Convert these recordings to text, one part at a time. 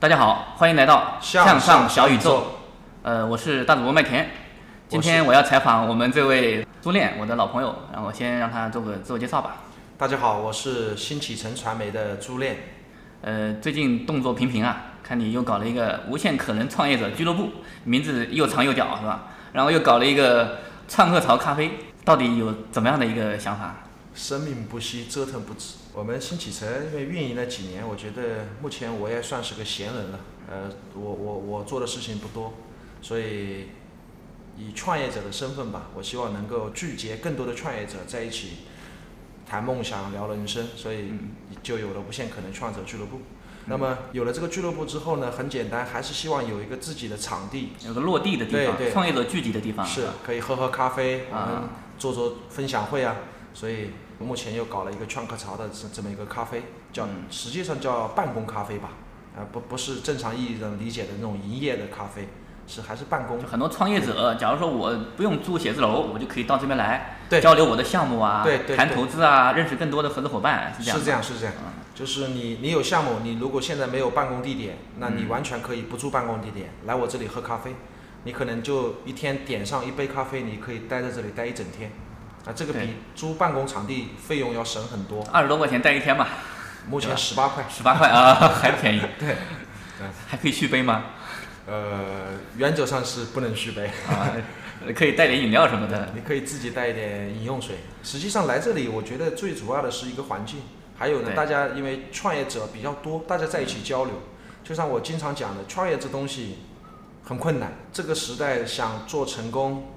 大家好，欢迎来到向向上上小宇宙。呃，我是大主播麦田。今天我要采访我们这位朱恋，我的老朋友。然后我先让他做个自我介绍吧。大家好，我是新启程传媒的朱恋。呃，最近动作频频啊，看你又搞了一个无限可能创业者俱乐部，名字又长又屌是吧？然后又搞了一个创客潮咖啡，到底有怎么样的一个想法？生命不息，折腾不止。我们新启程因为运营了几年，我觉得目前我也算是个闲人了。呃，我我我做的事情不多，所以以创业者的身份吧，我希望能够聚集更多的创业者在一起谈梦想、聊人生，所以就有了无限可能创业者俱乐部。那么有了这个俱乐部之后呢，很简单，还是希望有一个自己的场地，有个落地的地方，对对创业者聚集的地方。是可以喝喝咖啡，我们啊做做分享会啊。所以目前又搞了一个创客潮的这这么一个咖啡，叫、嗯实际上叫办公咖啡吧，啊不不是正常意义上理解的那种营业的咖啡，是还是办公。很多创业者，假如说我不用租写字楼，我就可以到这边来对交流我的项目啊，对对对谈投资啊，认识更多的合作伙伴，是这样。是这样，。是这样，就是你你有项目，你如果现在没有办公地点，那你嗯完全可以不住办公地点，来我这里喝咖啡，你可能就一天点上一杯咖啡，你可以待在这里待一整天，啊，这个比租办公场地费用要省很多，二十多块钱待一天嘛，目前十八块，十八块啊，还便宜。对，还可以续杯吗？呃，原则上是不能续杯，啊，可以带点饮料什么的。你可以自己带一点饮用水。实际上来这里，我觉得最主要的是一个环境，还有呢，大家因为创业者比较多，大家在一起交流。就像我经常讲的，创业这东西很困难，这个时代想做成功，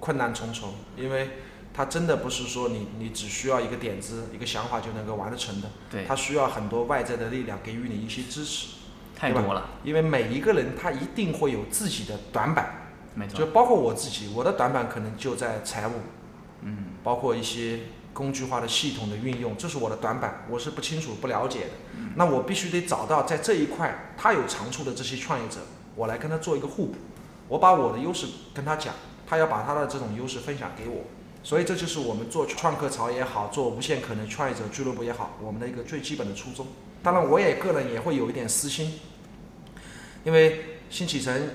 困难重重，因为它真的不是说你你只需要一个点子、一个想法就能够完得成的，对，它需要很多外在的力量给予你一些支持，太多了，因为每一个人他一定会有自己的短板。没错。就包括我自己，我的短板可能就在财务，嗯，包括一些工具化的系统的运用，这是我的短板，我是不清楚、不了解的。那我必须得找到在这一块他有长处的这些创业者，我来跟他做一个互补，我把我的优势跟他讲，他要把他的这种优势分享给我。所以这就是我们做创客潮也好，做无限可能创业者俱乐部也好，我们的一个最基本的初衷。当然，我也个人也会有一点私心，因为新启程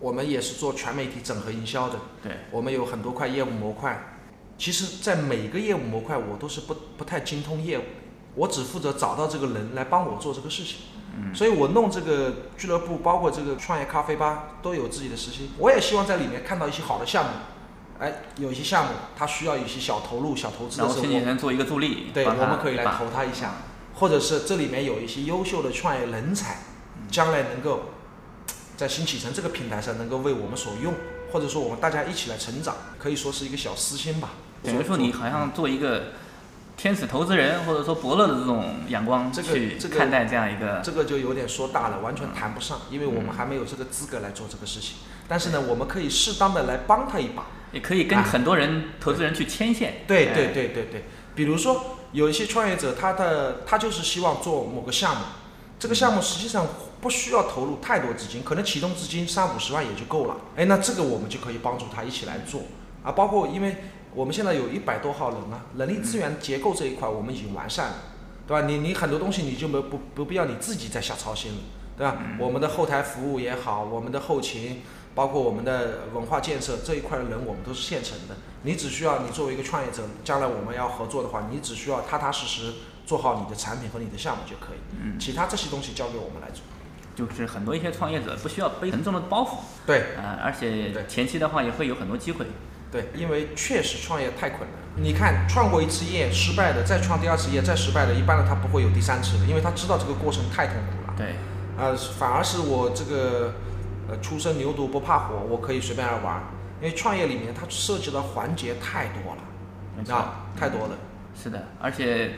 我们也是做全媒体整合营销的，对，我们有很多块业务模块。其实，在每个业务模块，我都是不不太精通业务，我只负责找到这个人来帮我做这个事情。嗯所以我弄这个俱乐部，包括这个创业咖啡吧，都有自己的私心。我也希望在里面看到一些好的项目。哎，有一些项目它需要一些小投入、小投资的时候，新人做一个助力，对，我们可以来投他一下，或者是这里面有一些优秀的创业人才，将来能够在新启程这个平台上能够为我们所用，或者说我们大家一起来成长，可以说是一个小私心吧。等于说你好像做一个天使投资人或者说伯乐的这种眼光这个去看待这样一个，这个就有点说大了，完全谈不上，因为我们还没有这个资格来做这个事情。但是呢，我们可以适当的来帮他一把。也可以跟很多人投资人去牵线。哎对对对对对，比如说有一些创业者，他的他就是希望做某个项目，这个项目实际上不需要投入太多资金，可能启动资金三五十万也就够了。哎，那这个我们就可以帮助他一起来做啊，包括因为我们现在有一百多号人啊，人力资源结构这一块我们已经完善了，对吧？你你很多东西你就没不不必要你自己再瞎操心了，对吧？我们的后台服务也好，我们的后勤。包括我们的文化建设这一块的人，我们都是现成的。你只需要你作为一个创业者，将来我们要合作的话，你只需要踏踏实实做好你的产品和你的项目就可以。嗯其他这些东西交给我们来做。就是很多一些创业者不需要背沉重的包袱，对啊、而且对前期的话也会有很多机会。对，因为确实创业太困难。你看，创过一次业失败的，再创第二次业再失败的，一般的他不会有第三次的，因为他知道这个过程太痛苦了。对，呃，反而是我这个呃初生牛犊不怕火，我可以随便来玩儿，因为创业里面它涉及的环节太多了，没错，啊，太多了。是的，而且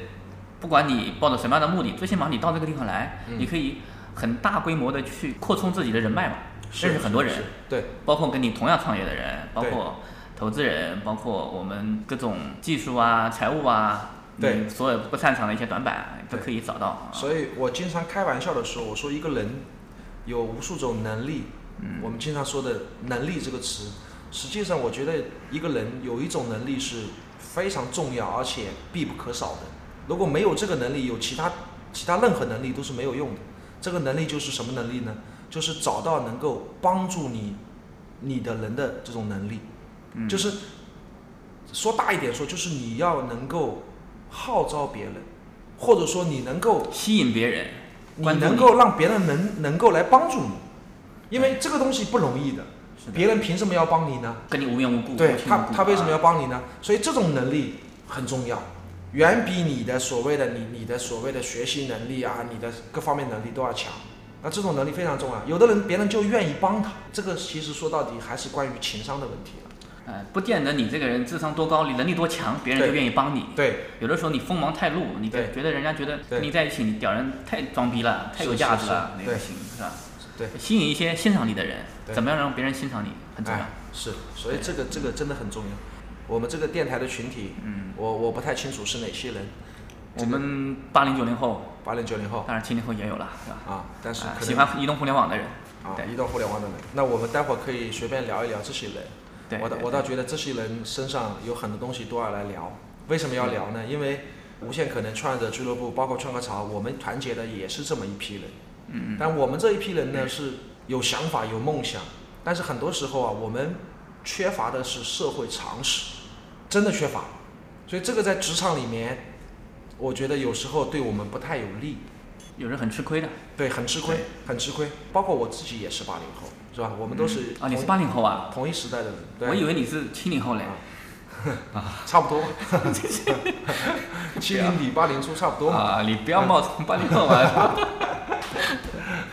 不管你抱着什么样的目的，最起码你到这个地方来，嗯你可以很大规模的去扩充自己的人脉嘛，认识很多人，是对包括跟你同样创业的人，包括投资人，包括我们各种技术啊、财务啊，对你所有不擅长的一些短板都可以找到。啊所以我经常开玩笑的说，我说一个人有无数种能力，嗯我们经常说的“能力”这个词，实际上我觉得一个人有一种能力是非常重要而且必不可少的。如果没有这个能力，有其他其他任何能力都是没有用的。这个能力就是什么能力呢？就是找到能够帮助你你的人的这种能力，就是说大一点说，就是你要能够号召别人，或者说你能够吸引别人，你能够让别人能能够来帮助你，因为这个东西不容易的，别人凭什么要帮你呢？跟你无缘无故，对他他为什么要啊帮你呢？所以这种能力很重要，远比你的所谓的你你的所谓的学习能力啊，你的各方面能力都要强。那这种能力非常重要，有的人别人就愿意帮他，这个其实说到底还是关于情商的问题了。呃，不见得你这个人智商多高，你能力多强，别人就愿意帮你。对，有的时候你锋芒太露，你对。觉得人家觉得跟你在一起，你屌人太装逼了，太有是价值了，那个不行，是吧？对。吸引一些欣赏你的人，怎么样让别人欣赏你很重要。哎。，是，所以这个这个真的很重要。我们这个电台的群体，嗯，我我不太清楚是哪些人，我们八零九零后，八零九零后。当然七零后也有了，是吧？啊，但是啊喜欢移动互联网的人，啊，对。移动互联网的人。那我们待会儿可以随便聊一聊这些人。对，我倒对我倒觉得这些人身上有很多东西都要来聊。为什么要聊呢？因为无限可能创业者俱乐部，包括创客潮，我们团结的也是这么一批人。嗯嗯，但我们这一批人呢是有想法、有梦想，但是很多时候啊，我们缺乏的是社会常识，真的缺乏。所以这个在职场里面，我觉得有时候对我们不太有利。有人很吃亏的。对，很吃亏，很吃亏。包括我自己也是八零后，是吧？我们都是啊，你是同八零后啊？同一时代的人。对我以为你是七零后嘞。差不多，七零底八零初差不多嘛。啊，你不要冒充八零后啊！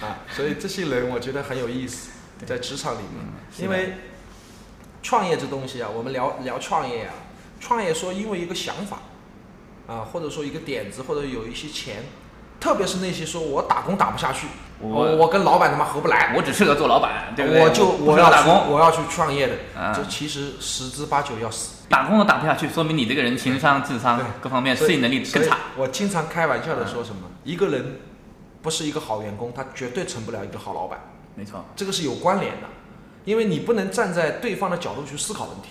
啊，所以这些人我觉得很有意思，在职场里面，因为创业这东西啊，我们聊聊创业啊，创业说因为一个想法啊，或者说一个点子，或者有一些钱，特别是那些说我打工打不下去，我我我跟老板他妈合不来，我只适合做老板，对不对？我就我要打工，我要去创业的，啊这其实十之八九要死。打工都打不下去，说明你这个人情商、智商对各方面适应能力更差。我经常开玩笑的说什么，一个人不是一个好员工，他绝对成不了一个好老板。没错，这个是有关联的，因为你不能站在对方的角度去思考问题。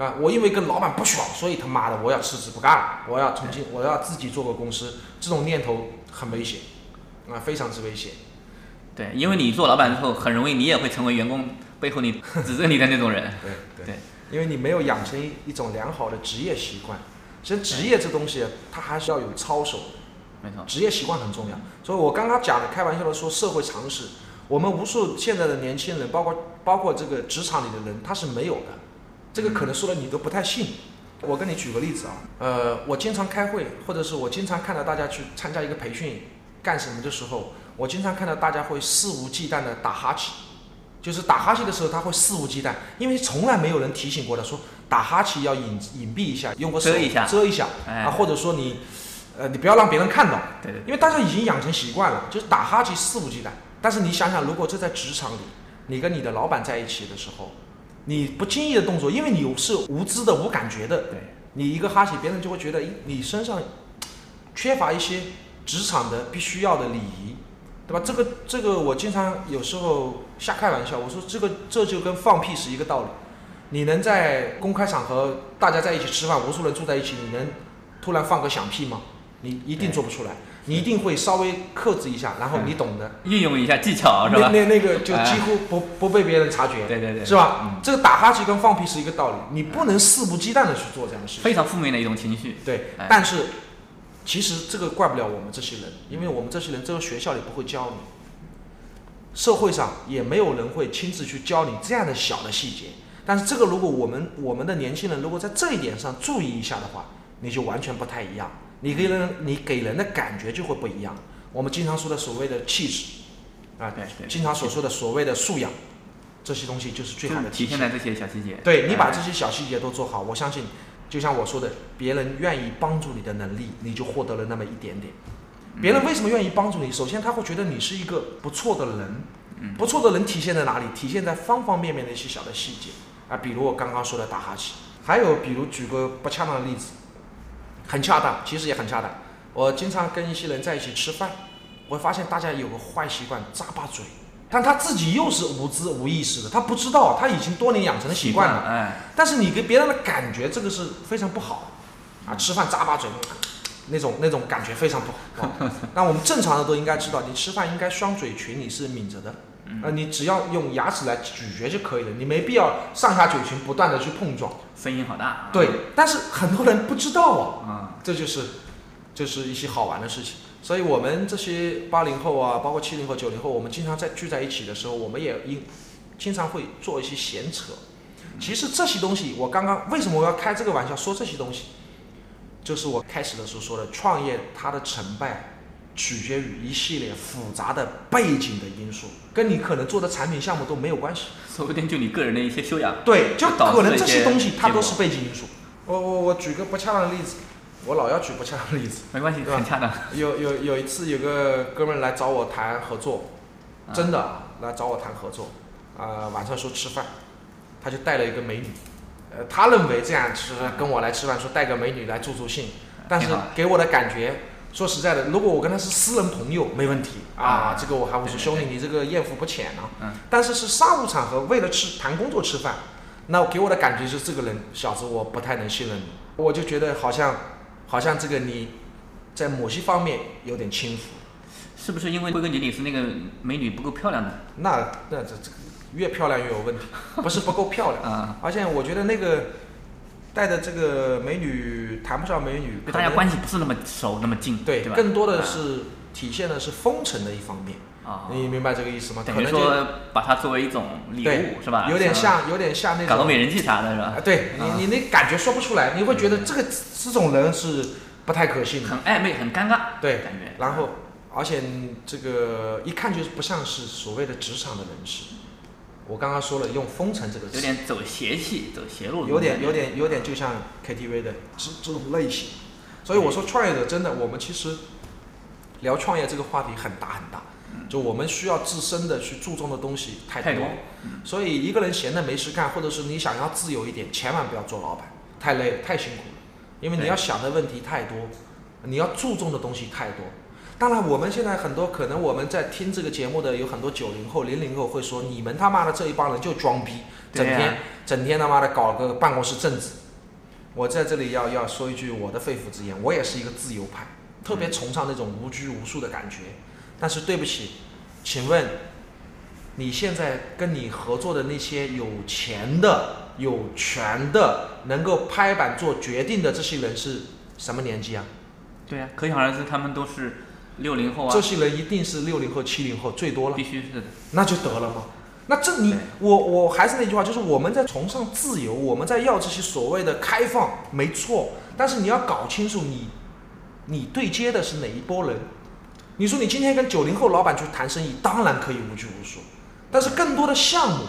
啊，我因为跟老板不爽，所以他妈的我要辞职不干了，我要重新我要自己做个公司，这种念头很危险，啊，非常之危险。对，因为你做老板之后，很容易你也会成为员工背后你 指责你的那种人。对对对，因为你没有养成一一种良好的职业习惯。其实职业这东西，它还是要有操守的。没错，职业习惯很重要。所以我刚刚讲的，开玩笑的说社会常识，我们无数现在的年轻人，包括包括这个职场里的人，他是没有的。这个可能说了你都不太信。我跟你举个例子啊，呃，我经常开会，或者是我经常看到大家去参加一个培训干什么的时候，我经常看到大家会肆无忌惮的打哈欠，就是打哈欠的时候他会肆无忌惮，因为从来没有人提醒过他说打哈欠要隐隐蔽一下，用个手遮一下遮一下哎啊，或者说你呃你不要让别人看到。对对因为大家已经养成习惯了，就是打哈欠肆无忌惮。但是你想想，如果这在职场里，你跟你的老板在一起的时候，你不经意的动作，因为你是无知的、无感觉的，对，你一个哈欠，别人就会觉得，咦，你身上缺乏一些职场的必须要的礼仪，对吧？这个这个，我经常有时候瞎开玩笑，我说这个这就跟放屁是一个道理。你能在公开场合大家在一起吃饭，无数人住在一起，你能突然放个响屁吗？你一定做不出来，你一定会稍微克制一下，然后你懂的，运用一下技巧是那吧？那那个就哎几乎不不被别人察觉，对对对是吧？嗯这个打哈欠跟放屁是一个道理，你不能肆无忌惮的去做这样的事情。非常负面的一种情绪。对哎，但是其实这个怪不了我们这些人，因为我们这些人这个学校里不会教你，社会上也没有人会亲自去教你这样的小的细节。但是这个如果我们我们的年轻人如果在这一点上注意一下的话，你就完全不太一样，你给人你给人的感觉就会不一样。我们经常说的所谓的气质，啊，对对经常所说的所谓的素养，这些东西就是最好的体现。体现在这些小细节。对你把哎这些小细节都做好，我相信，就像我说的，别人愿意帮助你的能力，你就获得了那么一点点。别人为什么愿意帮助你？首先他会觉得你是一个不错的人，不错的人体现在哪里？体现在方方面面的一些小的细节啊，比如我刚刚说的打哈欠，还有比如举个不恰当的例子，很恰当，其实也很恰当。我经常跟一些人在一起吃饭，我会发现大家有个坏习惯，咂巴嘴。但他自己又是无知无意识的，他不知道，他已经多年养成的习惯了。哎，但是你给别人的感觉，这个是非常不好啊！吃饭咂巴嘴，那种那种感觉非常不好。啊那我们正常的都应该知道，你吃饭应该双嘴群，你是抿着的，呃，你只要用牙齿来咀嚼就可以了，你没必要上下嘴唇不断的去碰撞。声音好大。啊对，但是很多人不知道啊，啊，这就是就是一些好玩的事情。所以我们这些八零后啊，包括七零后、九零后，我们经常在聚在一起的时候，我们也应经常会做一些闲扯。其实这些东西，我刚刚为什么我要开这个玩笑说这些东西，就是我开始的时候说的，创业它的成败取决于一系列复杂的背景的因素，跟你可能做的产品项目都没有关系。说不定就你个人的一些修养。对，就可能这些些东西它都是背景因素。我我我举个不恰当的例子，我老要举不恰当的例子。没关系，很恰当。有有有一次，有个哥们来找我谈合作，啊真的来找我谈合作，啊、晚上说吃饭，他就带了一个美女，呃，他认为这样吃跟我来吃饭，说带个美女来助助兴，但是给我的感觉，说实在的，如果我跟他是私人朋友，没问题。啊啊，这个我还会说兄弟，你这个艳福不浅啊，嗯。但是是商务场合，为了吃谈工作吃饭，那给我的感觉就是这个人小子我不太能信任你，我就觉得好像好像这个你在某些方面有点轻浮。是不是因为归根结底是那个美女不够漂亮呢？那那这这个越漂亮越有问题，不是不够漂亮，啊，而且我觉得那个带的这个美女谈不上美女，跟大家关系不是那么熟那么近，对，吧？更多的啊是体现的是风尘的一方面，啊，你明白这个意思吗？可等于说把它作为一种礼物是吧？有点像有点像那种搞个美人计啥的是吧啊，？对啊你你那感觉说不出来，你会觉得这个这种人是不太可信的，很暧昧，很尴尬，对感觉。然后，而且这个一看就是不像是所谓的职场的人士。我刚刚说了，用“封尘”这个词，有点走邪气，走邪路，有点有点有点就像 KTV 的这这种类型。所以我说创业者真的，我们其实聊创业这个话题很大很大，就我们需要自身的去注重的东西太多太多。所以一个人闲的没事干，或者是你想要自由一点，千万不要做老板，太累了，太辛苦了，因为你要想的问题太多，你要注重的东西太多。当然，我们现在很多可能我们在听这个节目的有很多九零后、零零后会说，你们他妈的这一帮人就装逼，整天、整天他妈的搞个办公室政治。我在这里要要说一句我的肺腑之言，我也是一个自由派，特别崇尚那种无拘无束的感觉。但是对不起，请问你现在跟你合作的那些有钱的、有权的、能够拍板做决定的这些人是什么年纪啊？对呀、可想而知，他们都是六零后啊这，些人一定是六零后、七零后最多了必，须是的。那就得了嘛。那这你我我还是那句话，就是我们在崇尚自由，我们在要这些所谓的开放，没错。但是你要搞清楚你你对接的是哪一波人。你说你今天跟九零后老板去谈生意，当然可以无拘无束，但是更多的项目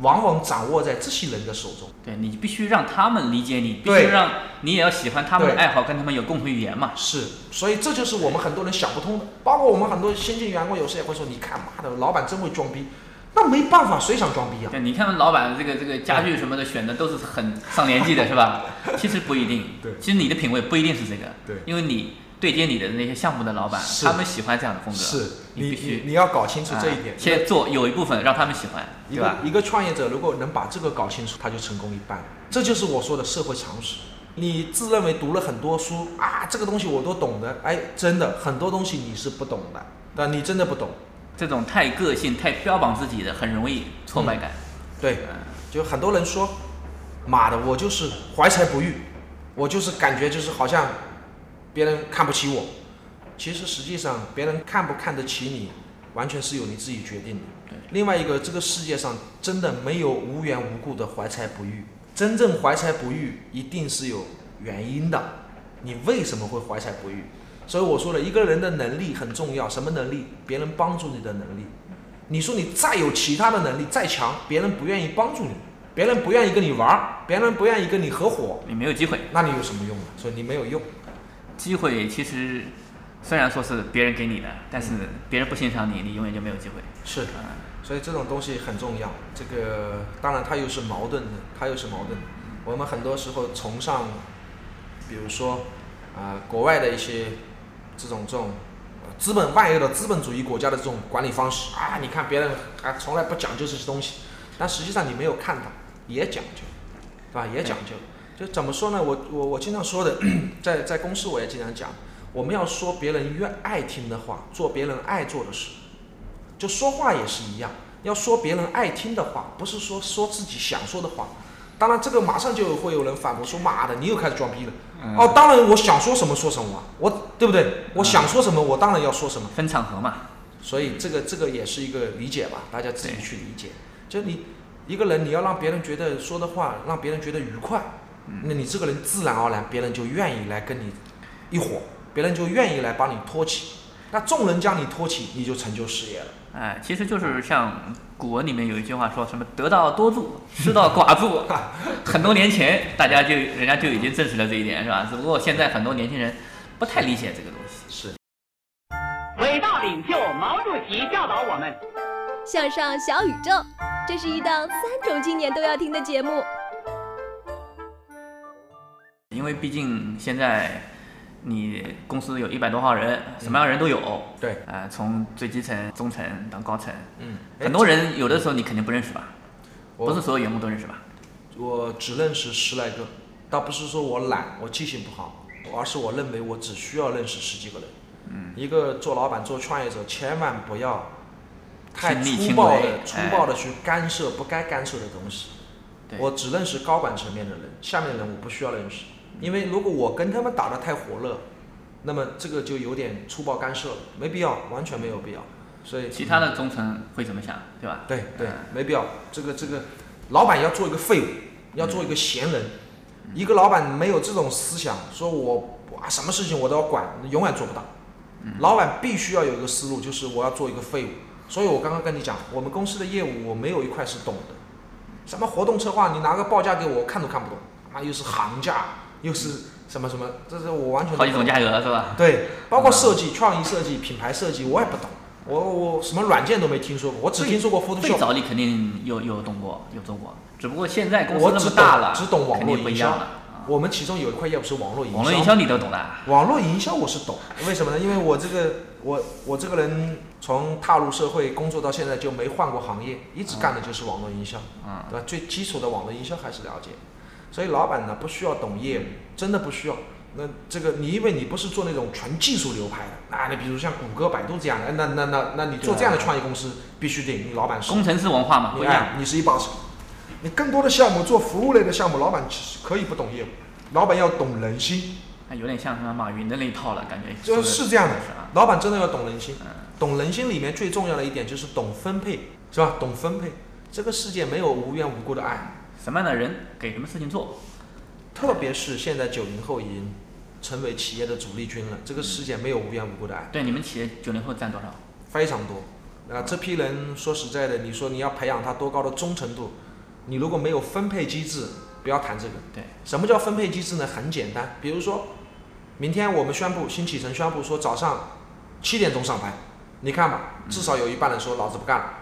往往掌握在这些人的手中。对你必须让他们理解你，必须让你也要喜欢他们的爱好，跟他们有共同语言嘛。是，所以这就是我们很多人想不通的。包括我们很多新进员工，有时也会说：“你看，妈的，老板真会装逼。”那没办法，谁想装逼啊？对，你看老板这个这个家具什么的选的都是很上年纪的，是吧？其实不一定。对其实你的品味不一定是这个。对因为你对接你的那些项目的老板，他们喜欢这样的风格。是你你必须你你要搞清楚这一啊点。先做有一部分让他们喜欢，一个对吧？一个创业者如果能把这个搞清楚，他就成功一半。这就是我说的社会常识。你自认为读了很多书啊，这个东西我都懂的，哎，真的很多东西你是不懂的，但你真的不懂。这种太个性、太标榜自己的，很容易挫败感。对，就很多人说，妈的，我就是怀才不遇，我就是感觉就是好像别人看不起我。其实实际上别人看不看得起你，完全是由你自己决定的。另外一个，这个世界上真的没有无缘无故的怀才不遇，真正怀才不遇一定是有原因的。你为什么会怀才不遇？所以我说了，一个人的能力很重要，什么能力？别人帮助你的能力。你说你再有其他的能力再强，别人不愿意帮助你，别人不愿意跟你玩儿，别人不愿意跟你合伙，你没有机会。那你有什么用呢？所以你没有用。机会其实虽然说是别人给你的，但是别人不欣赏你，你永远就没有机会。是，所以这种东西很重要。这个当然它又是矛盾的，它又是矛盾的。我们很多时候崇尚，比如说啊、国外的一些这种这种呃资本万恶的资本主义国家的这种管理方式啊，你看别人啊从来不讲究这些东西，但实际上你没有看到，也讲究，对吧？也讲究。就怎么说呢？我我我经常说的，在在公司我也经常讲，我们要说别人愿爱听的话，做别人爱做的事。就说话也是一样，要说别人爱听的话，不是说说自己想说的话。当然，这个马上就会有人反驳说：“妈的，你又开始装逼了。哦，当然我想说什么说什么啊，我对不对？我想说什么，我当然要说什么。分场合嘛，所以这个这个也是一个理解吧，大家自己去理解。就你一个人，你要让别人觉得说的话让别人觉得愉快，那你这个人自然而然别人就愿意来跟你一伙，别人就愿意来把你托起。那众人将你托起，你就成就事业了。哎，其实就是像古文里面有一句话说什么“得道多助，失道寡助”，很多年前大家就人家就已经证实了这一点，是吧？只不过现在很多年轻人不太理解这个东西。是。伟大领袖毛主席教导我们，向上小宇宙，这是一档三种青年都要听的节目。因为毕竟现在你公司有一百多号人，什么样的人都有。对，呃、从最基层、中层到高层，嗯，很多人有的时候你肯定不认识吧？不是所有员工都认识吧？我只认识十来个，倒不是说我懒，我记性不好，而是我认为我只需要认识十几个人。嗯，一个做老板、做创业者，千万不要太粗暴的、粗哎暴的去干涉不该干涉的东西。对我只认识高管层面的人，下面的人我不需要认识，因为如果我跟他们打得太火热，那么这个就有点粗暴干涉了，没必要，完全没有必要。所以其他的中层会怎么想，对吧？对对嗯，没必要。这个这个，老板要做一个废物，要做一个闲人。一个老板没有这种思想，说我啊什么事情我都要管，永远做不到。老板必须要有一个思路，就是我要做一个废物。所以我刚刚跟你讲，我们公司的业务我没有一块是懂的。什么活动策划，你拿个报价给我，看都看不懂。妈又是行价，又是什么什么，这是我完全好几种价格是吧？对，包括设计、创意设计、品牌设计，我也不懂。我我什么软件都没听说过，我只听说过最 Photoshop。最早你肯定有有懂过，有做过，只不过现在公司那么大了，只懂网络营销不一样了。。我们其中有一块业务是网络营销。网络营销你都懂的？网络营销我是懂，为什么呢？因为我这个我我这个人从踏入社会工作到现在就没换过行业，一直干的就是网络营销，嗯，对吧？最基础的网络营销还是了解。所以老板呢不需要懂业务，真的不需要。那这个你因为你不是做那种纯技术流派的，那，你比如像谷歌、百度这样的，那那那那你做这样的创业公司，必须得你老板是工程师文化嘛，不一样。哎，你是一把手。你更多的项目做服务类的项目，老板其实可以不懂业务，老板要懂人心，那有点像什么马云的那一套了，感觉。就是这样的。老板真的要懂人心嗯，懂人心里面最重要的一点就是懂分配，是吧？懂分配。这个世界没有无缘无故的爱，什么样的人给什么事情做？特别是现在九零后已经成为企业的主力军了，这个世界没有无缘无故的爱，对，你们企业九零后占多少？非常多。啊，这批人说实在的，你说你要培养他多高的忠诚度，你如果没有分配机制，不要谈这个。对，什么叫分配机制呢？很简单，比如说，明天我们宣布新启程宣布说早上七点钟上班，你看吧，至少有一半人说老子不干了，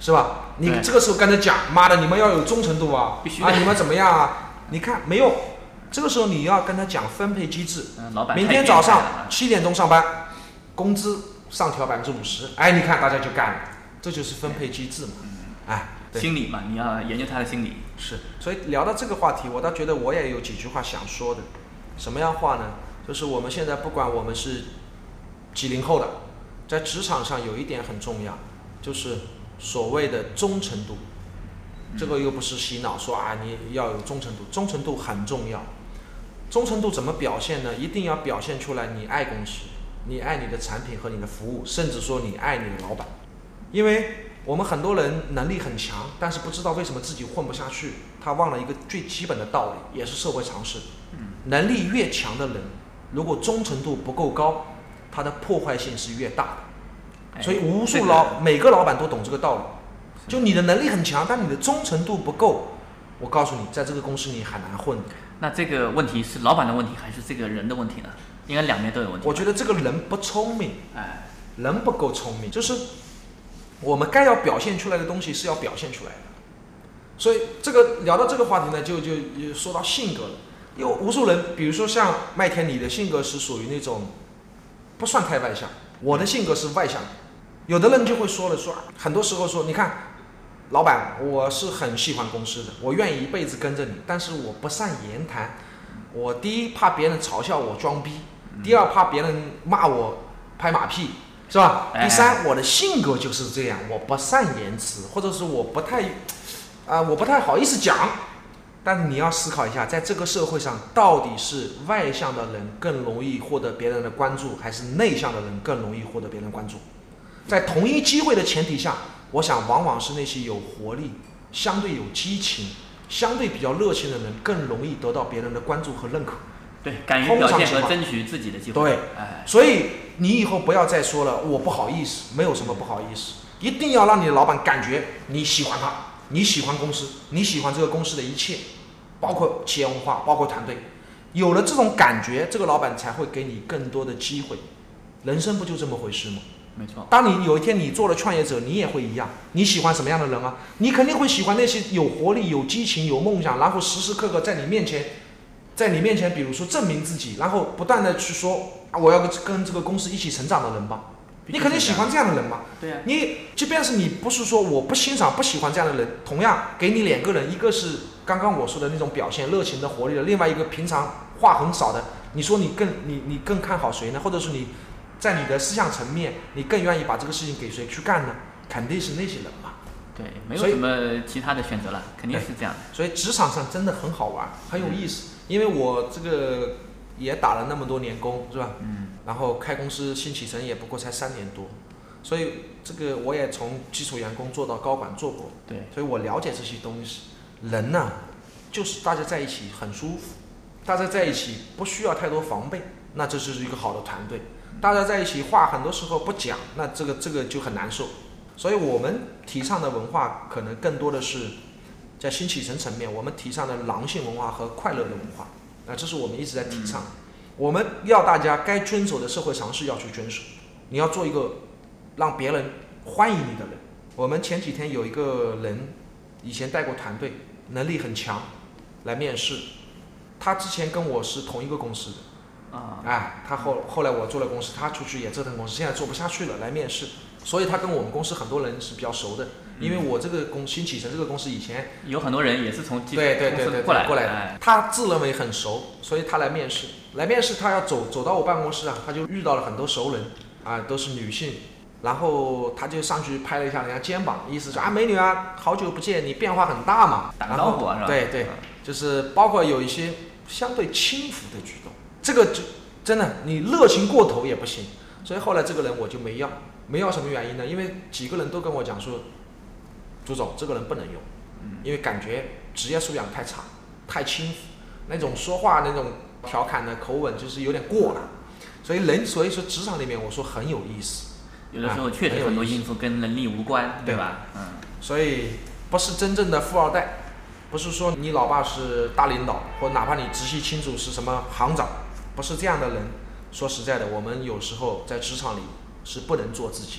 是吧？你这个时候跟他讲，妈的，你们要有忠诚度啊，必须的啊，你们怎么样啊？你看没用，这个时候你要跟他讲分配机制，嗯，老板明天早上七点钟上班，工资上调百分之五十，哎，你看大家就干了，这就是分配机制嘛，嗯哎，对。心理嘛，你要研究他的心理。是，所以聊到这个话题，我倒觉得我也有几句话想说的。什么样话呢？就是我们现在不管我们是几零后的，在职场上有一点很重要，就是所谓的忠诚度。这个又不是洗脑说啊，你要有忠诚度，忠诚度很重要。忠诚度怎么表现呢？一定要表现出来，你爱公司，你爱你的产品和你的服务，甚至说你爱你的老板，因为我们很多人能力很强，但是不知道为什么自己混不下去，他忘了一个最基本的道理，也是社会常识。能力越强的人，如果忠诚度不够高，他的破坏性是越大的。所以无数老每个老板都懂这个道理。就你的能力很强，但你的忠诚度不够，我告诉你，在这个公司你很难混。那这个问题是老板的问题，还是这个人的问题呢？应该两边都有问题。我觉得这个人不聪明，哎，人不够聪明，就是我们该要表现出来的东西是要表现出来的。所以这个聊到这个话题呢，就就就说到性格了。因为无数人，比如说像麦田，你的性格是属于那种不算太外向，我的性格是外向。有的人就会说了，说很多时候说，你看，老板，我是很喜欢公司的，我愿意一辈子跟着你，但是我不善言谈。我第一怕别人嘲笑我装逼，第二怕别人骂我拍马屁，是吧？第三，我的性格就是这样，我不善言辞，或者是我不太，啊，我不太好意思讲。但是你要思考一下，在这个社会上，到底是外向的人更容易获得别人的关注，还是内向的人更容易获得别人关注？在同一机会的前提下，我想往往是那些有活力、相对有激情、相对比较热情的人更容易得到别人的关注和认可。对，敢于表现和争取自己的机会。对，哎，所以你以后不要再说了，我不好意思，没有什么不好意思，一定要让你的老板感觉你喜欢他，你喜欢公司，你喜欢这个公司的一切。包括企业文化，包括团队，有了这种感觉，这个老板才会给你更多的机会。人生不就这么回事吗？没错。当你有一天你做了创业者，你也会一样。你喜欢什么样的人啊？你肯定会喜欢那些有活力、有激情、有梦想，然后时时刻刻在你面前，在你面前，比如说证明自己，然后不断的去说啊，我要跟跟这个公司一起成长的人吧。你肯定喜欢这样的人嘛？对呀。你即便是你不是说我不欣赏、不喜欢这样的人，同样给你两个人，一个是刚刚我说的那种表现热情的、活力的，另外一个平常话很少的，你说你更你你更看好谁呢？或者是你在你的思想层面，你更愿意把这个事情给谁去干呢？肯定是那些人嘛。对，没有什么其他的选择了，肯定是这样的。所以职场上真的很好玩，很有意思。因为我这个也打了那么多年工，是吧？嗯。然后开公司新启程也不过才三年多，所以这个我也从基础员工做到高管做过，对，所以我了解这些东西。人呢，就是大家在一起很舒服，大家在一起不需要太多防备，那这就是一个好的团队。大家在一起话很多时候不讲，那这个这个就很难受。所以我们提倡的文化可能更多的是在新启程层面，我们提倡的狼性文化和快乐的文化，那这是我们一直在提倡。我们要大家该遵守的社会常识要去遵守，你要做一个让别人欢迎你的人。我们前几天有一个人，以前带过团队，能力很强，来面试。他之前跟我是同一个公司的，啊，哎，他后后来我做了公司，他出去也折腾公司，现在做不下去了，来面试。所以他跟我们公司很多人是比较熟的，因为我这个公新启程这个公司以前有很多人也是从对对对对过来过来的，他自认为很熟，所以他来面试。来面试他要走走到我办公室啊，他就遇到了很多熟人啊，都是女性，然后他就上去拍了一下人家肩膀，意思说啊美女啊，好久不见，你变化很大嘛，打个招呼是吧？对对，就是包括有一些相对轻浮的举动，这个就真的你热情过头也不行，所以后来这个人我就没要。没要什么原因呢？因为几个人都跟我讲说，朱总这个人不能用，因为感觉职业素养太差，太轻浮，那种说话那种调侃的口吻就是有点过了。所以人，所以说职场里面我说很有意思。有的时候确实很多因素跟能力无关，对吧？嗯。所以不是真正的富二代，不是说你老爸是大领导，或哪怕你直系亲属是什么行长，不是这样的人。说实在的，我们有时候在职场里。是不能做自己。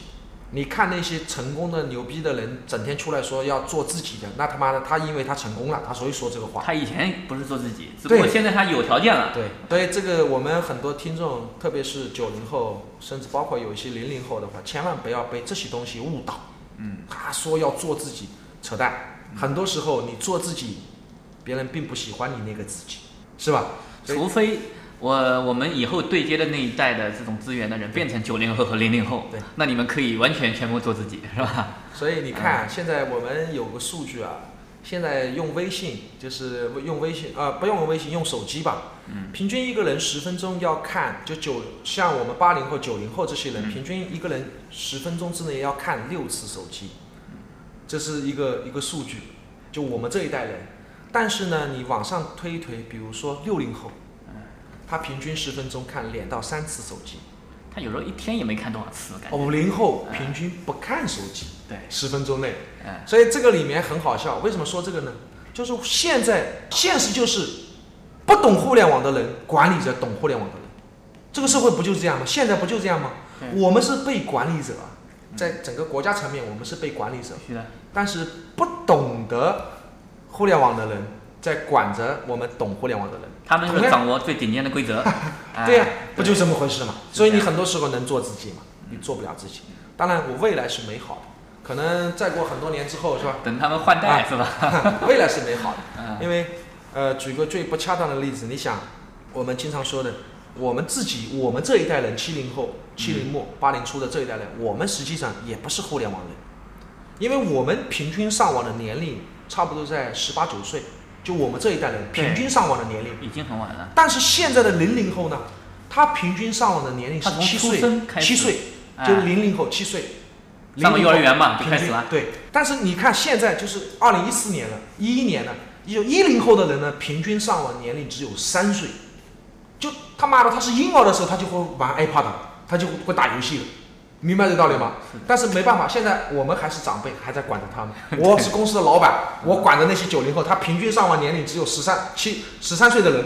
你看那些成功的牛逼的人，整天出来说要做自己的，那他妈的，他因为他成功了，他所以说这个话。他以前不是做自己，只不过现在他有条件了。对，所以这个我们很多听众，特别是九零后，甚至包括有一些零零后的话，千万不要被这些东西误导。嗯。他说要做自己，扯淡。很多时候你做自己，别人并不喜欢你那个自己，是吧？除非。我我们以后对接的那一代的这种资源的人变成九零后和零零后，对，那你们可以完全全部做自己，是吧？所以你看，现在我们有个数据啊，现在用微信，就是用微信，呃，不用微信，用手机吧。嗯平均一个人十分钟要看，就九像我们八零后、九零后这些人，嗯平均一个人十分钟之内要看六次手机，这是一个一个数据。就我们这一代人，但是呢，你往上推一推，比如说六零后，他平均十分钟看两到三次手机。他有时候一天也没看多少次，感觉。五零后平均不看手机，对，十分钟内。嗯，所以这个里面很好笑，为什么说这个呢？就是现在现实就是，不懂互联网的人管理着懂互联网的人，这个社会不就是这样吗？现在不就这样吗？我们是被管理者，在整个国家层面，我们是被管理者。是的。但是不懂得互联网的人在管着我们懂互联网的人。他们是掌握最顶尖的规则。哎对呀、不就这么回事嘛？所以你很多时候能做自己嘛，你做不了自己。当然，我未来是美好的，可能再过很多年之后，是吧？等他们换代、啊是吧？未来是美好的，嗯因为呃，举个最不恰当的例子，你想，我们经常说的，我们自己，我们这一代人，七零后、七零末、八零初的这一代人，我们实际上也不是互联网人，因为我们平均上网的年龄差不多在十八九岁，就我们这一代人平均上网的年龄。已经很晚了。但是现在的零零后呢，他平均上网的年龄是七岁七岁，哎。就是零零后七岁。上个幼儿园嘛00后就开始了。对，但是你看现在就是二零一四年了，一一年了，有一零后的人呢，平均上网年龄只有三岁，就他妈的他是婴儿的时候他就会玩 iPad，他就会打游戏了。明白这个道理吗？但是没办法，现在我们还是长辈，还在管着他们。我是公司的老板，我管着那些九零后，他平均上网年龄只有十三七十三岁的人，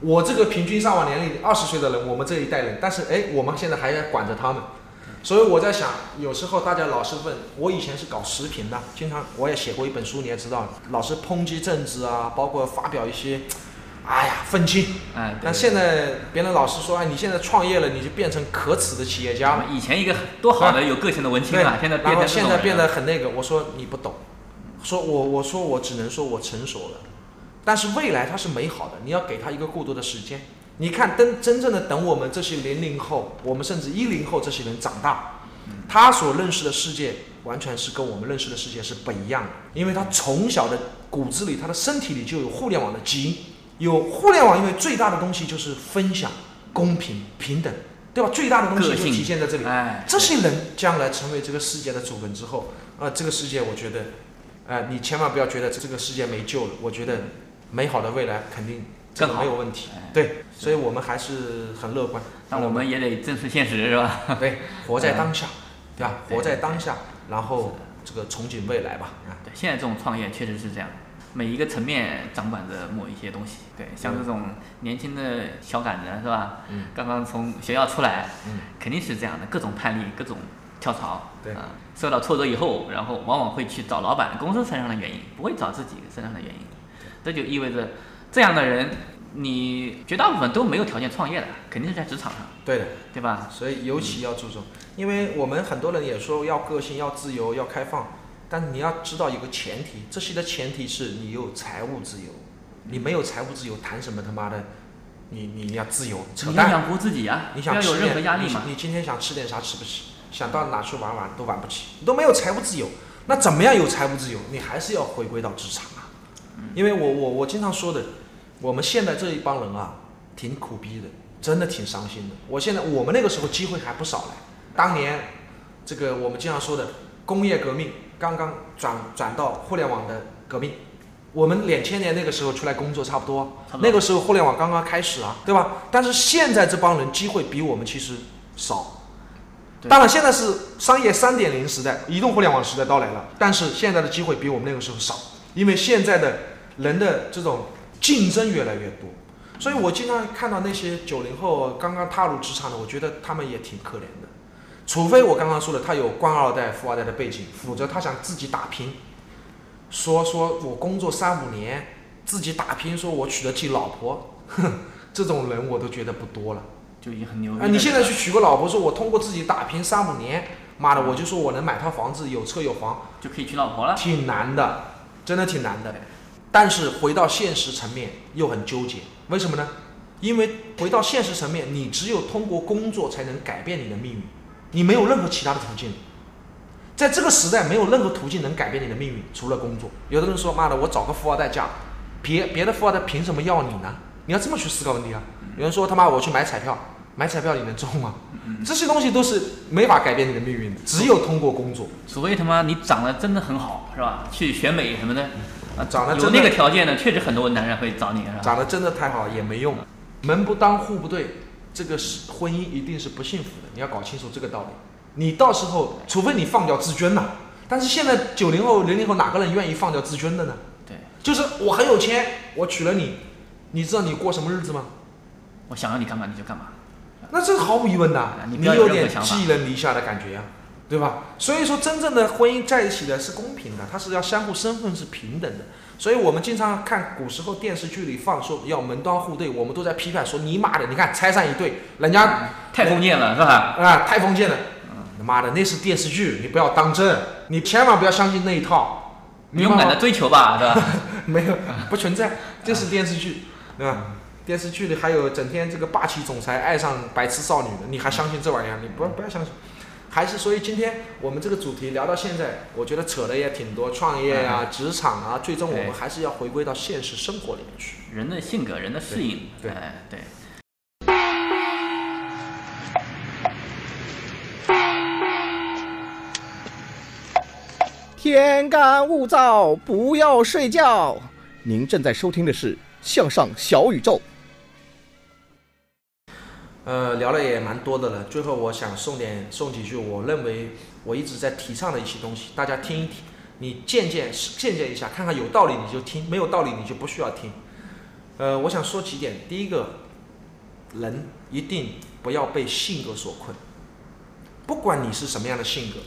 我这个平均上网年龄二十岁的人，我们这一代人，但是哎，我们现在还要管着他们。所以我在想，有时候大家老是问我，以前是搞食品的，经常我也写过一本书，你也知道，老是抨击政治啊，包括发表一些，哎呀愤青。哎，对但现在别人老是说，哎，你现在创业了，你就变成可耻的企业家了。以前一个多好的有个性的文青对啊，现在变然后成这种人现在变得很那个。我说你不懂，说我我说我只能说我成熟了，但是未来它是美好的，你要给他一个过渡的时间。你看，等真正的等我们这些零零后，我们甚至一零后这些人长大，他所认识的世界完全是跟我们认识的世界是不一样的，因为他从小的骨子里，他的身体里就有互联网的基因，有互联网，因为最大的东西就是分享、公平、平等，对吧？最大的东西就体现在这里。哎这些人将来成为这个世界的主人之后，啊、这个世界我觉得，呃，你千万不要觉得这个世界没救了，我觉得美好的未来肯定这个更没有问题。哎对，所以我们还是很乐观。那我们也得正视现实，是吧？对，活在当下，对吧？活在当下，然后这个憧憬未来吧。啊，对，现在这种创业确实是这样，每一个层面掌管着某一些东西。对，像这种年轻的小杆子是吧？嗯刚刚从学校出来，嗯肯定是这样的，各种叛逆，各种跳槽。对啊，受到挫折以后，然后往往会去找老板、公司身上的原因，不会找自己身上的原因。这就意味着，这样的人，你绝大部分都没有条件创业的，肯定是在职场上，对的，对吧？所以尤其要注重，因为我们很多人也说要个性、要自由、要开放，但你要知道有个前提，这些的前提是你有财务自由，你没有财务自由，谈什么他妈的，你你要自由，扯淡。你想养活自己啊，你想吃点何压力嘛。你你今天想吃点啥吃不起，想到哪去玩玩都玩不起，你都没有财务自由。那怎么样有财务自由？你还是要回归到职场啊。因为我我我经常说的，我们现在这一帮人啊，挺苦逼的，真的挺伤心的。我现在我们那个时候机会还不少嘞。当年这个我们经常说的工业革命刚刚转转到互联网的革命，我们两千年那个时候出来工作差不多，那个时候互联网刚刚开始啊，对吧？但是现在这帮人机会比我们其实少。当然，现在是商业三点零时代，移动互联网时代到来了，但是现在的机会比我们那个时候少，因为现在的人的这种竞争越来越多，所以我经常看到那些九零后刚刚踏入职场的，我觉得他们也挺可怜的。除非我刚刚说的，他有官二代、富二代的背景，否则他想自己打拼，说说我工作三五年，自己打拼，说我娶得起老婆，哼，这种人我都觉得不多了。就已经很牛。你现在去娶个老婆，说我通过自己打拼三五年，妈的，我就说我能买套房子，有车有房，就可以娶老婆了。挺难的，真的挺难的。但是回到现实层面又很纠结，为什么呢？因为回到现实层面，你只有通过工作才能改变你的命运，你没有任何其他的途径。在这个时代，没有任何途径能改变你的命运，除了工作。有的人说：“妈的，我找个富二代嫁，别别的富二代凭什么要你呢？”你要这么去思考问题啊。有人说：“他妈，我去买彩票，买彩票你能中吗？”这些东西都是没法改变你的命运的，只有通过工作。除非他妈你长得真的很好，是吧？去选美什么的，啊，长得有那个条件的，确实很多男人会找你，是吧？长得真的太好也没用，门不当户不对，这个是婚姻一定是不幸福的。你要搞清楚这个道理。你到时候，除非你放掉自尊呐，但是现在九零后、零零后哪个人愿意放掉自尊的呢？对，就是我很有钱，我娶了你，你知道你过什么日子吗？我想要你干嘛你就干嘛。那这毫无疑问的，你你有有点寄人篱下的感觉呀、对吧？所以说，真正的婚姻在一起的是公平的，它是要相互身份是平等的。所以我们经常看古时候电视剧里放说要门当户对，我们都在批判说你妈的，你看拆散一对，人家太封建了，是吧？啊，太封建了。他妈的，那是电视剧，你不要当真，你千万不要相信那一套。勇敢的追求吧，是吧？没有，不存在，这是电视剧，对吧？电视剧里还有整天这个霸气总裁爱上白痴少女的，你还相信这玩意儿？你不要不要相信。还是所以今天我们这个主题聊到现在，我觉得扯的也挺多，创业啊、职场啊，最终我们还是要回归到现实生活里面去。人的性格，人的适应，对哎对。天干物燥，不要睡觉。您正在收听的是《向上小宇宙》。呃，聊了也蛮多的了，最后我想送点送几句，我认为我一直在提倡的一些东西，大家听一听，你见见见见一下，看看有道理你就听，没有道理你就不需要听。呃，我想说几点，第一个，人一定不要被性格所困，不管你是什么样的性格，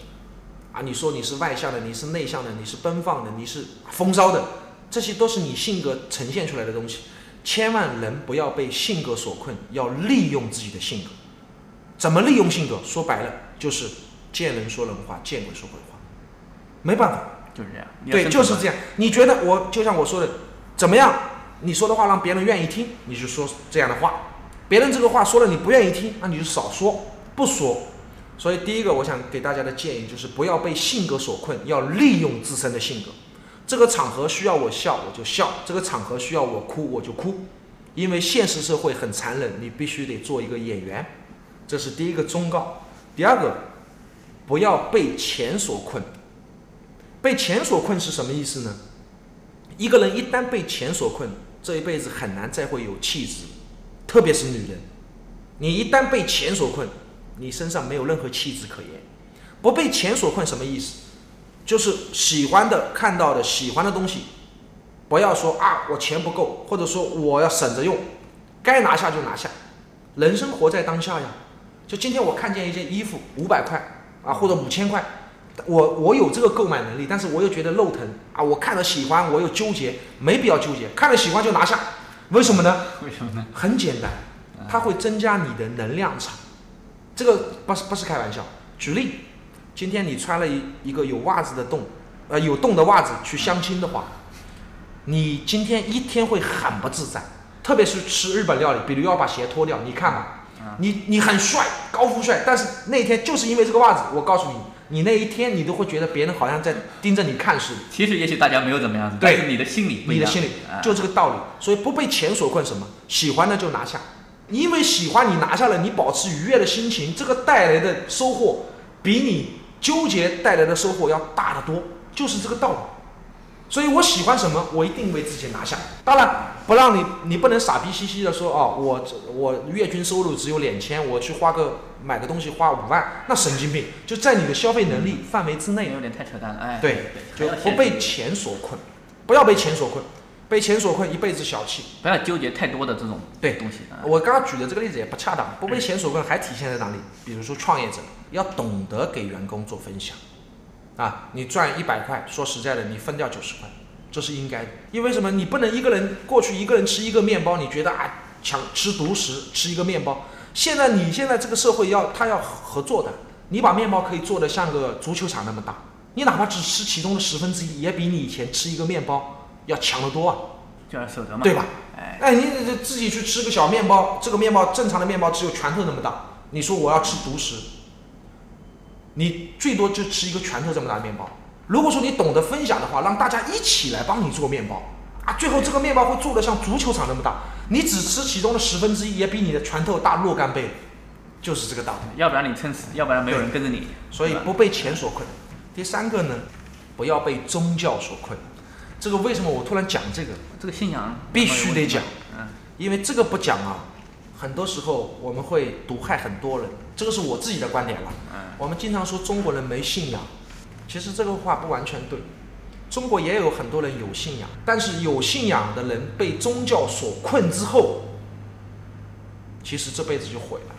啊，你说你是外向的，你是内向的，你是奔放的，你是风骚的，这些都是你性格呈现出来的东西。千万人不要被性格所困，要利用自己的性格。怎么利用性格？说白了就是见人说人话，见鬼说鬼话。没办法，就是这样。对，就是这样。你觉得我就像我说的，怎么样？你说的话让别人愿意听，你就说这样的话。别人这个话说了你不愿意听，那你就少说，不说。所以第一个，我想给大家的建议就是不要被性格所困，要利用自身的性格。这个场合需要我笑我就笑，这个场合需要我哭我就哭，因为现实社会很残忍，你必须得做一个演员，这是第一个忠告。第二个，不要被钱所困。被钱所困是什么意思呢？一个人一旦被钱所困，这一辈子很难再会有气质，特别是女人。你一旦被钱所困，你身上没有任何气质可言。不被钱所困什么意思？就是喜欢的、看到的、喜欢的东西，不要说啊我钱不够，或者说我要省着用，该拿下就拿下。人生活在当下呀。就今天我看见一件衣服五百块啊，或者五千块，我我有这个购买能力，但是我又觉得肉疼啊，我看了喜欢，我又纠结，没必要纠结，看了喜欢就拿下，为什么呢？为什么呢？很简单，它会增加你的能量场，这个不是不是开玩笑。举例，今天你穿了一一个有袜子的洞，呃有洞的袜子去相亲的话，你今天一天会很不自在，特别是吃日本料理，比如要把鞋脱掉，你看嘛，你你很帅，高富帅，但是那天就是因为这个袜子，我告诉你，你那一天你都会觉得别人好像在盯着你看似的。其实也许大家没有怎么样子，对。但是你的心理不一样。你的心里啊就这个道理，所以不被钱所困，什么喜欢的就拿下，因为喜欢你拿下了，你保持愉悦的心情，这个带来的收获比你纠结带来的收获要大得多，就是这个道理。所以我喜欢什么，我一定为自己拿下。当然，不让你，你不能傻逼兮兮的说哦，我我月均收入只有两千，我去花个买个东西花五万，那神经病，就在你的消费能力范围之内。有点太扯淡了，哎，对，就不被钱所困，不要被钱所困，被钱所困一辈子小气。不要纠结太多的这种对东西啊。我刚刚举的这个例子也不恰当，不被钱所困还体现在哪里？比如说创业者要懂得给员工做分享，啊，你赚一百块，说实在的，你分掉九十块，这是应该的。因为什么？你不能一个人过去一个人吃一个面包，你觉得啊抢吃独食吃一个面包。现在你现在这个社会要他要合作的，你把面包可以做得像个足球场那么大，你哪怕只吃其中的十分之一，也比你以前吃一个面包要强得多啊。就要舍得嘛，对吧？哎，哎，你这自己去吃个小面包，这个面包正常的面包只有拳头那么大，你说我要吃独食，你最多就吃一个拳头这么大的面包。如果说你懂得分享的话，让大家一起来帮你做面包啊，最后这个面包会做的像足球场那么大，你只吃其中的十分之一，也比你的拳头大若干倍，就是这个道理。要不然你撑死，要不然没有人跟着你。所以不被钱所困。第三个呢，不要被宗教所困。这个为什么我突然讲这个？这个信仰必须得讲，嗯，因为这个不讲啊，很多时候我们会毒害很多人。这个是我自己的观点了。嗯，我们经常说中国人没信仰，其实这个话不完全对。中国也有很多人有信仰，但是有信仰的人被宗教所困之后，其实这辈子就毁了。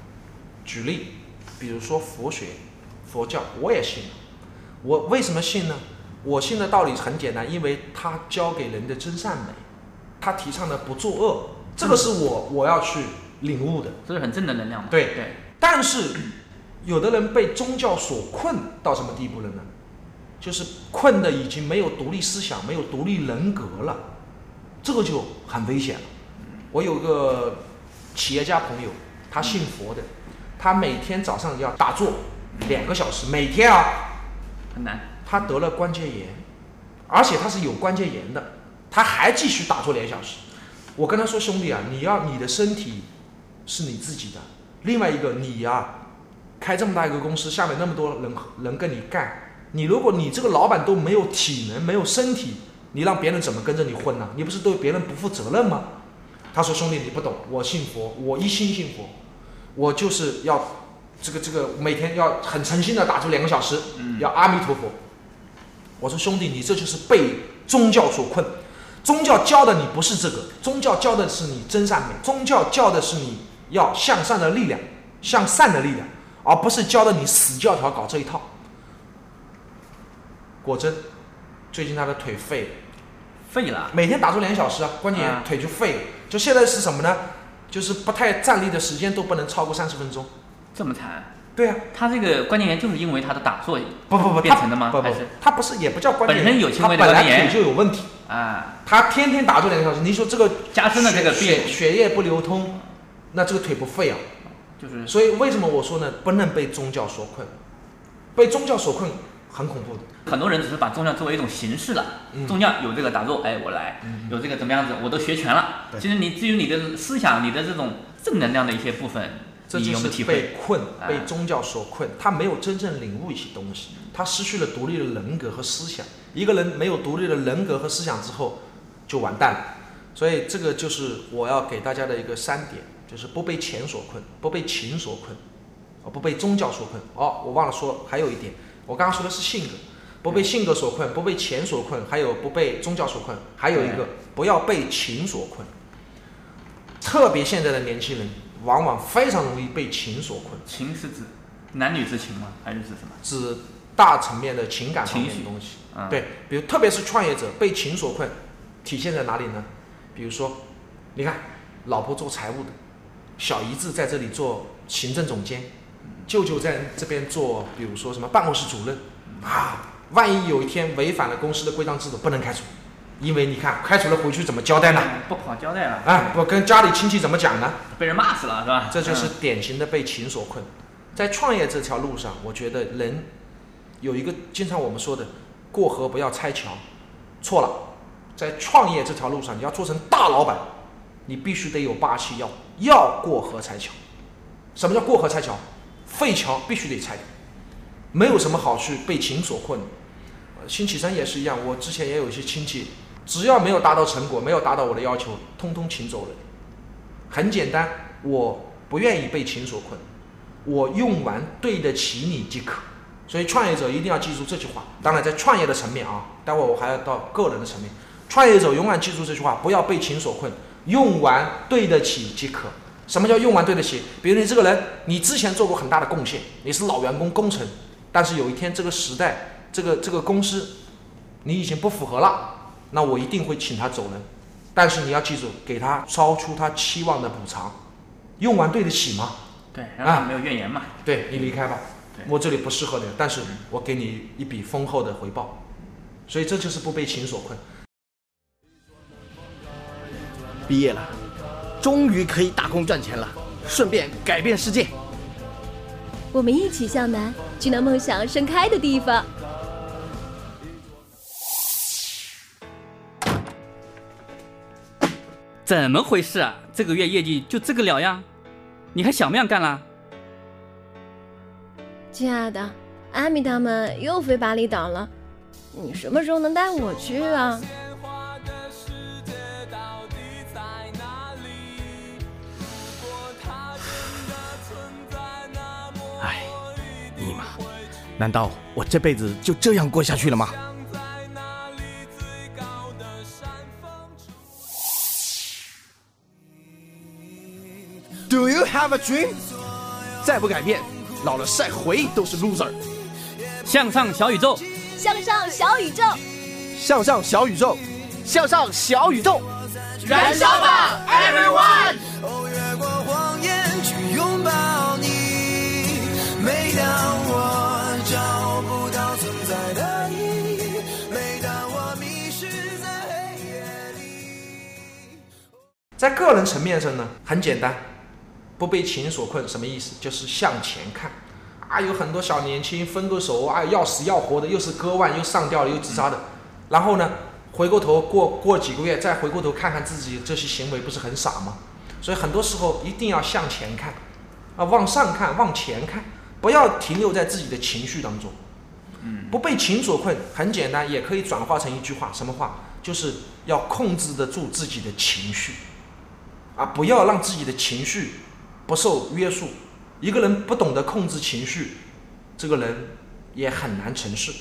举例，比如说佛学、佛教，我也信。我为什么信呢？我信的道理很简单，因为他教给人的真善美，他提倡的不作恶，这个是我我要去领悟的。这是很正的能量嘛。对对，但是有的人被宗教所困到什么地步了呢？就是困的已经没有独立思想，没有独立人格了，这个就很危险了。我有个企业家朋友，他信佛的，他每天早上要打坐两个小时，每天啊。很难。他得了关节炎，而且他是有关节炎的，他还继续打坐两小时。我跟他说：“兄弟啊，你要你的身体是你自己的，另外一个你呀、开这么大一个公司，下面那么多人人跟你干，你如果你这个老板都没有体能、没有身体，你让别人怎么跟着你混呢？你不是对别人不负责任吗？”他说：“兄弟，你不懂，我信佛，我一心信佛，我就是要这个这个每天要很诚心的打坐两个小时，要阿弥陀佛。”我说兄弟，你这就是被宗教所困。宗教教的你不是这个，宗教教的是你真善美，宗教教的是你要向善的力量，向善的力量，而不是教的你死教条搞这一套。果真，最近他的腿废了，废了，每天打坐两小时啊，关键腿就废了。就现在是什么呢？就是不太站立的时间都不能超过三十分钟。这么惨？对啊，他这个关节炎就是因为他的打坐不不不变成的吗？不不他不是也不叫关节炎，本身有轻微的关节炎腿就有问题啊，他天天打坐两个小时，你说这个加深了这个血病血液不流通，那这个腿不废啊。就是所以为什么我说呢？不能被宗教所困，被宗教所困很恐怖的。很多人只是把宗教作为一种形式了，嗯宗教有这个打坐，哎，我来，有这个怎么样子，我都学全了。其实你至于你的思想，你的这种正能量的一些部分，你这就是？被困，啊被宗教所困，他没有真正领悟一些东西，他失去了独立的人格和思想。一个人没有独立的人格和思想之后，就完蛋了。所以这个就是我要给大家的一个三点，就是不被钱所困，不被情所困，哦，不被宗教所困。哦，我忘了说，还有一点，我刚刚说的是性格，不被性格所困，不被钱所困，还有不被宗教所困，还有一个不要被情所困。特别现在的年轻人，往往非常容易被情所困。情是指男女之情吗？还是指什么？指大层面的情感方面的东西。嗯对，比如特别是创业者被情所困，体现在哪里呢？比如说，你看，老婆做财务的，小姨子在这里做行政总监，舅舅在这边做，比如说什么办公室主任啊，万一有一天违反了公司的规章制度，不能开除，因为你看开除了回去怎么交代呢？不好交代了，哎，我跟家里亲戚怎么讲呢？被人骂死了是吧？这就是嗯典型的被情所困。在创业这条路上，我觉得人有一个经常我们说的“过河不要拆桥”，错了。在创业这条路上，你要做成大老板，你必须得有霸气，要要过河拆桥。什么叫过河拆桥？废桥必须得拆掉，没有什么好去被情所困的。呃新启山也是一样，我之前也有一些亲戚，只要没有达到成果，没有达到我的要求，通通请走人。很简单，我不愿意被情所困，我用完对得起你即可。所以创业者一定要记住这句话。当然，在创业的层面啊，待会儿我还要到个人的层面。创业者永远记住这句话，不要被情所困，用完对得起即可。什么叫用完对得起？比如你这个人，你之前做过很大的贡献，你是老员工工程，但是有一天这个时代，这个这个公司，你已经不符合了，那我一定会请他走人。但是你要记住，给他超出他期望的补偿，用完对得起吗？对，让他没有怨言嘛。对你离开吧，我这里不适合你，但是我给你一笔丰厚的回报，所以这就是不被情所困。毕业了，终于可以打工赚钱了，顺便改变世界。我们一起向南，去那梦想盛开的地方。怎么回事啊？这个月业绩就这个了呀？你还想不想干了？亲爱的，阿米他们又飞巴厘岛了，你什么时候能带我去啊？哎，尼玛，难道我这辈子就这样过下去了吗？Have a dream？再不改变，老了晒回忆都是 loser。向上小宇宙，向上小宇宙，向上小宇宙，向上小宇宙，燃烧吧，everyone！哦，越过谎言去拥抱你。每当我找不到存在的意义，每当我迷失在黑夜里。在个人层面上呢，很简单，不被情所困，什么意思？就是向前看。啊，有很多小年轻分个手啊，要死要活的，又是割腕又上吊了又自杀的，然后呢，回过头过过几个月再回过头看看自己这些行为，不是很傻吗？所以很多时候一定要向前看，啊，往上看，往前看，不要停留在自己的情绪当中。嗯不被情所困，很简单，也可以转化成一句话，什么话？就是要控制得住自己的情绪，啊，不要让自己的情绪不受约束。一个人不懂得控制情绪，这个人也很难成事。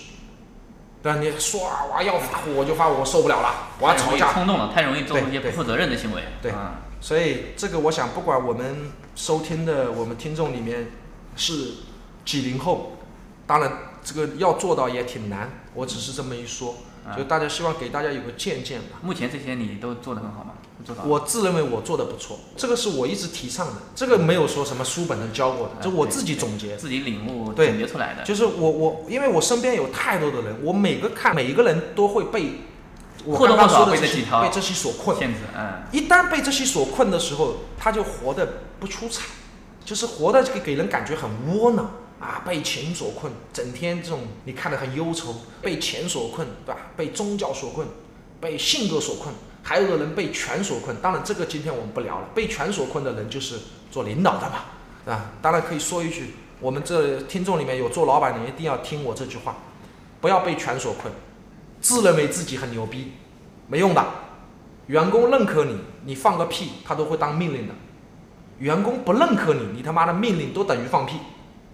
对吧？你说啊，我要发火我就发火，我受不了了，我要吵架，冲动了，太容易做出一些不对负责任的行为。对啊，所以这个我想，不管我们收听的我们听众里面是几零后，当然这个要做到也挺难，我只是这么一说，啊就大家希望给大家有个借鉴吧。目前这些你都做得很好吗？我自认为我做的不错，这个是我一直提倡的，这个没有说什么书本上教过的，这我自己总结。自己领悟对总结出来的。就是我我，因为我身边有太多的人，我每个看每一个人都会被我刚刚说的这被这几条些被这些所困。限制，嗯，一旦被这些所困的时候，他就活得不出彩，就是活得给给人感觉很窝囊啊，被钱所困，整天这种你看得很忧愁，被钱所困，对吧？被宗教所困，被性格所困，还有的人被权所困。当然，这个今天我们不聊了。被权所困的人就是做领导的嘛，对吧？当然可以说一句，我们这听众里面有做老板的，一定要听我这句话，不要被权所困，自认为自己很牛逼，没用的。员工认可你，你放个屁他都会当命令的；员工不认可你，你他妈的命令都等于放屁。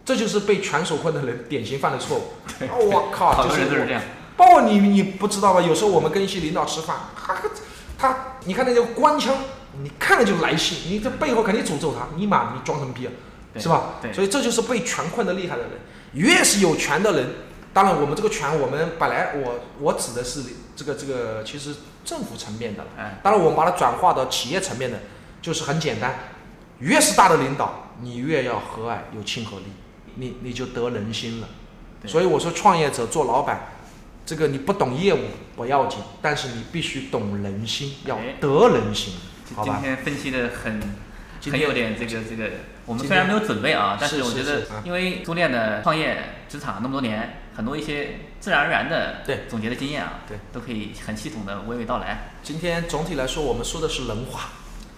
这就是被权所困的人典型犯的错误。我靠，好就是我多人都是这样。包括你，你不知道吧？有时候我们跟一些领导吃饭，他他，你看那个官腔，你看了就来气，你这背后肯定诅咒他，你妈你装什么逼啊，是吧？对所以这就是被权困的厉害的人。越是有权的人，当然我们这个权，我们本来我我指的是这个这个，其实政府层面的了。哎，当然我们把它转化到企业层面的，就是很简单，越是大的领导，你越要和蔼有亲和力，你你就得人心了。对所以我说，创业者做老板，这个你不懂业务不要紧，但是你必须懂人心，要哎。得人心，好吧？今天分析的很很有点这个这个，我们虽然没有准备啊，但是我觉得因为朱炼的创业职场那么多年，很多一些自然而然的对。总结的经验啊，对，都可以很系统的娓娓道来。今天总体来说，我们说的是人话，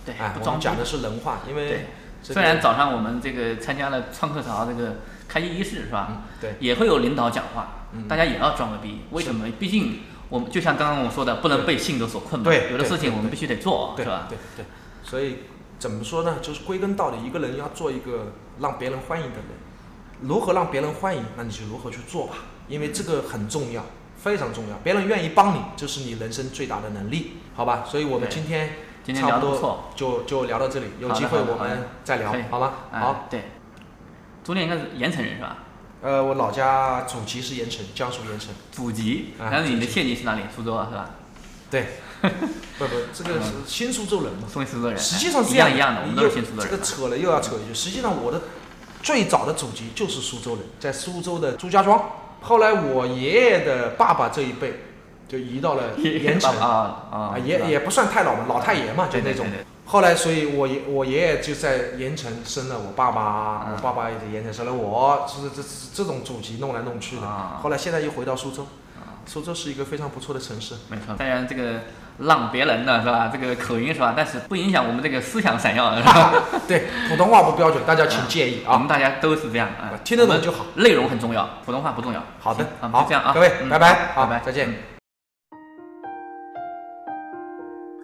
对，哎，不装逼我们讲的是人话，因为虽然早上我们这个参加了创客潮这个开业仪式是吧？嗯对。也会有领导讲话，嗯大家也要装个逼。为什么？毕竟我们就像刚刚我说的，不能被性格所困嘛。对有的事情我们必须得做，对是吧？对对，所以怎么说呢？就是归根到底，一个人要做一个让别人欢迎的人，如何让别人欢迎，那你就如何去做吧，因为这个很重要，非常重要。别人愿意帮你，这是你人生最大的能力，好吧？所以我们今天今天差不多聊不错就就聊到这里，有机会我们再聊好吗？哎好，对。朱炼应该是盐城人是吧？呃，我老家祖籍是盐城，江苏盐城。祖籍，啊然后你的县级是哪里？苏州啊，是吧？对，不不，这个是新苏州人嘛。松苏州人。实际上是一这样样一样的，我们都是新苏州这人这。个扯了又要扯一句，实际上我的最早的祖籍就是苏州人，在苏州的朱家庄。后来我爷爷的爸爸这一辈，就移到了盐城啊啊也也不算太老嘛，老太爷嘛，就那种。后来，所以我爷我爷爷就在盐城生了我爸爸，我爸爸也在盐城生了我，就是这这种祖籍弄来弄去的。后来现在又回到苏州，苏州是一个非常不错的城市。没错，当然这个让别人的是吧？这个口音是吧？但是不影响我们这个思想闪耀，是吧？对，普通话不标准，大家请介意啊。我们大家都是这样啊，听得懂就好，内容很重要，普通话不重要。好的，好，这样啊，各位，拜拜，拜拜，再见。